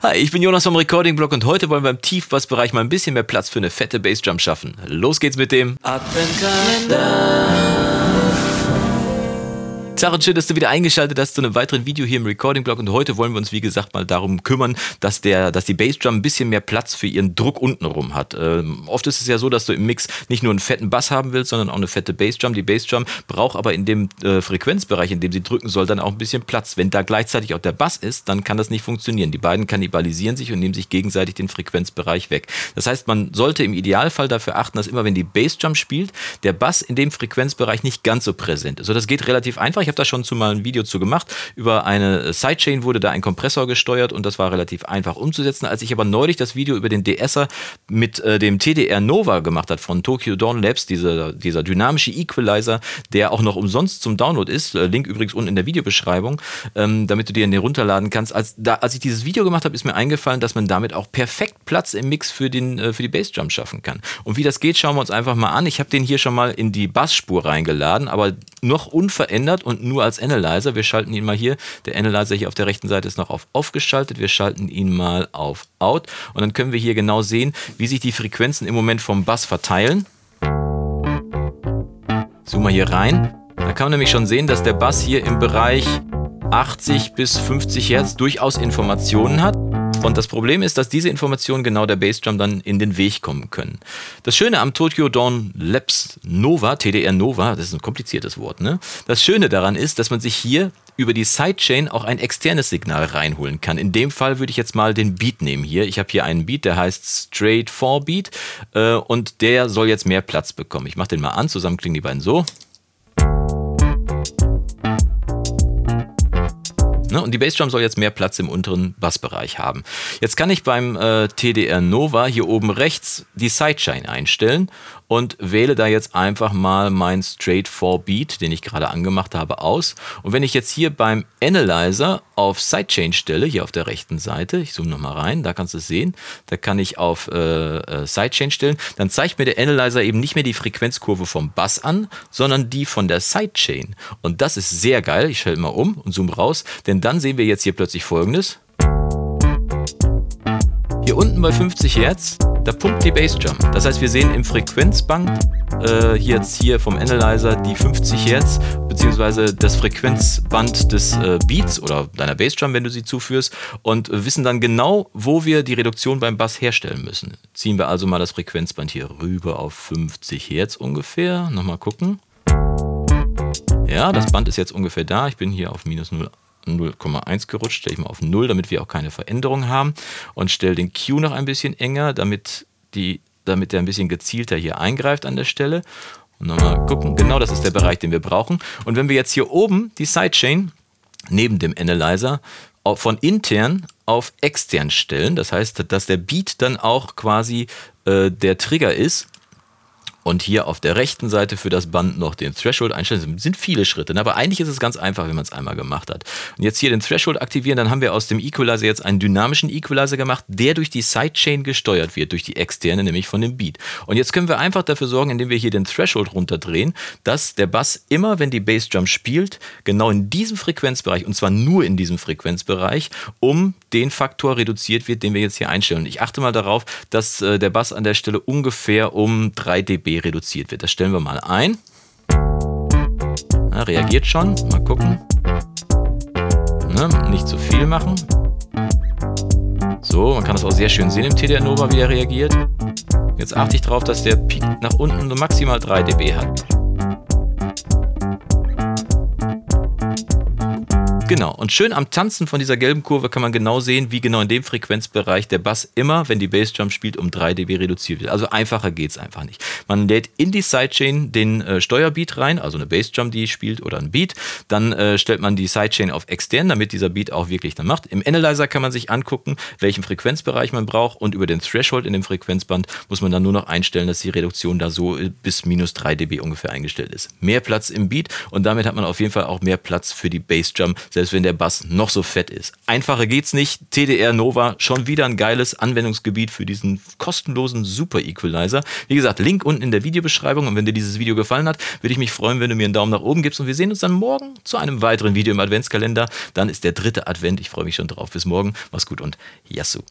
Hi, ich bin Jonas vom Recording Blog und heute wollen wir im Tiefbassbereich mal ein bisschen mehr Platz für eine fette Bassdrum schaffen. Los geht's mit dem. Tag und schön, dass du wieder eingeschaltet hast zu einem weiteren Video hier im Recording-Blog. Und heute wollen wir uns, wie gesagt, mal darum kümmern, dass, der, dass die Bassdrum ein bisschen mehr Platz für ihren Druck untenrum hat. Ähm, oft ist es ja so, dass du im Mix nicht nur einen fetten Bass haben willst, sondern auch eine fette Bassdrum. Die Bassdrum braucht aber in dem äh, Frequenzbereich, in dem sie drücken soll, dann auch ein bisschen Platz. Wenn da gleichzeitig auch der Bass ist, dann kann das nicht funktionieren. Die beiden kannibalisieren sich und nehmen sich gegenseitig den Frequenzbereich weg. Das heißt, man sollte im Idealfall dafür achten, dass immer, wenn die Bassdrum spielt, der Bass in dem Frequenzbereich nicht ganz so präsent ist. Also das geht relativ einfach. Ich habe da schon zu mal ein Video zu gemacht. Über eine Sidechain wurde da ein Kompressor gesteuert und das war relativ einfach umzusetzen. Als ich aber neulich das Video über den DSer mit äh, dem TDR Nova gemacht hat von Tokyo Dawn Labs, dieser, dieser dynamische Equalizer, der auch noch umsonst zum Download ist, äh, Link übrigens unten in der Videobeschreibung, ähm, damit du dir den runterladen kannst. Als, da, als ich dieses Video gemacht habe, ist mir eingefallen, dass man damit auch perfekt Platz im Mix für, den, äh, für die Bassdrum schaffen kann. Und wie das geht, schauen wir uns einfach mal an. Ich habe den hier schon mal in die Bassspur reingeladen, aber noch unverändert und nur als Analyzer. Wir schalten ihn mal hier. Der Analyzer hier auf der rechten Seite ist noch auf Off geschaltet. Wir schalten ihn mal auf Out und dann können wir hier genau sehen, wie sich die Frequenzen im Moment vom Bass verteilen. Zoom mal hier rein. Da kann man nämlich schon sehen, dass der Bass hier im Bereich 80 bis 50 Hertz durchaus Informationen hat. Und das Problem ist, dass diese Informationen genau der Bassdrum dann in den Weg kommen können. Das Schöne am Tokyo Dawn Labs Nova, TDR Nova, das ist ein kompliziertes Wort, ne? Das Schöne daran ist, dass man sich hier über die Sidechain auch ein externes Signal reinholen kann. In dem Fall würde ich jetzt mal den Beat nehmen hier. Ich habe hier einen Beat, der heißt Straight 4 Beat äh, und der soll jetzt mehr Platz bekommen. Ich mache den mal an, zusammen klingen die beiden so. Ne? Und die Bassdrum soll jetzt mehr Platz im unteren Bassbereich haben. Jetzt kann ich beim äh, TDR Nova hier oben rechts die Sidechain einstellen und wähle da jetzt einfach mal mein Straight 4 Beat, den ich gerade angemacht habe, aus. Und wenn ich jetzt hier beim Analyzer auf Sidechain stelle, hier auf der rechten Seite, ich zoome nochmal rein, da kannst du es sehen, da kann ich auf äh, äh, Sidechain stellen, dann zeigt mir der Analyzer eben nicht mehr die Frequenzkurve vom Bass an, sondern die von der Sidechain. Und das ist sehr geil. Ich schalte mal um und zoome raus, denn dann sehen wir jetzt hier plötzlich folgendes. Hier unten bei 50 Hertz, da pumpt die Bassdrum. Das heißt, wir sehen im Frequenzband äh, jetzt hier vom Analyzer die 50 Hertz beziehungsweise das Frequenzband des äh, Beats oder deiner Bassdrum, wenn du sie zuführst und wissen dann genau, wo wir die Reduktion beim Bass herstellen müssen. Ziehen wir also mal das Frequenzband hier rüber auf 50 Hertz ungefähr. Nochmal gucken. Ja, das Band ist jetzt ungefähr da. Ich bin hier auf minus 0. 0,1 gerutscht, stelle ich mal auf 0, damit wir auch keine Veränderung haben und stelle den Q noch ein bisschen enger, damit, die, damit der ein bisschen gezielter hier eingreift an der Stelle. Und nochmal gucken, genau das ist der Bereich, den wir brauchen. Und wenn wir jetzt hier oben die Sidechain neben dem Analyzer von intern auf extern stellen, das heißt, dass der Beat dann auch quasi äh, der Trigger ist, und hier auf der rechten Seite für das Band noch den Threshold einstellen. Das sind viele Schritte, ne? aber eigentlich ist es ganz einfach, wenn man es einmal gemacht hat. Und jetzt hier den Threshold aktivieren, dann haben wir aus dem Equalizer jetzt einen dynamischen Equalizer gemacht, der durch die Sidechain gesteuert wird, durch die externe, nämlich von dem Beat. Und jetzt können wir einfach dafür sorgen, indem wir hier den Threshold runterdrehen, dass der Bass immer, wenn die Bassdrum spielt, genau in diesem Frequenzbereich, und zwar nur in diesem Frequenzbereich, um den Faktor reduziert wird, den wir jetzt hier einstellen. Und ich achte mal darauf, dass äh, der Bass an der Stelle ungefähr um 3 dB reduziert wird. Das stellen wir mal ein. Na, reagiert schon. Mal gucken. Ne, nicht zu viel machen. So, man kann das auch sehr schön sehen im TDR Nova, wie er reagiert. Jetzt achte ich darauf, dass der Peak nach unten nur maximal 3 dB hat. Genau. Und schön am Tanzen von dieser gelben Kurve kann man genau sehen, wie genau in dem Frequenzbereich der Bass immer, wenn die Bassdrum spielt, um 3 dB reduziert wird. Also einfacher geht es einfach nicht. Man lädt in die Sidechain den äh, Steuerbeat rein, also eine Bassdrum, die spielt oder ein Beat. Dann äh, stellt man die Sidechain auf extern, damit dieser Beat auch wirklich dann macht. Im Analyzer kann man sich angucken, welchen Frequenzbereich man braucht und über den Threshold in dem Frequenzband muss man dann nur noch einstellen, dass die Reduktion da so äh, bis minus 3 dB ungefähr eingestellt ist. Mehr Platz im Beat und damit hat man auf jeden Fall auch mehr Platz für die Bassdrum selbst wenn der Bass noch so fett ist. Einfacher geht's nicht. TDR Nova, schon wieder ein geiles Anwendungsgebiet für diesen kostenlosen Super Equalizer. Wie gesagt, Link unten in der Videobeschreibung. Und wenn dir dieses Video gefallen hat, würde ich mich freuen, wenn du mir einen Daumen nach oben gibst. Und wir sehen uns dann morgen zu einem weiteren Video im Adventskalender. Dann ist der dritte Advent. Ich freue mich schon drauf. Bis morgen. Mach's gut und Yassou.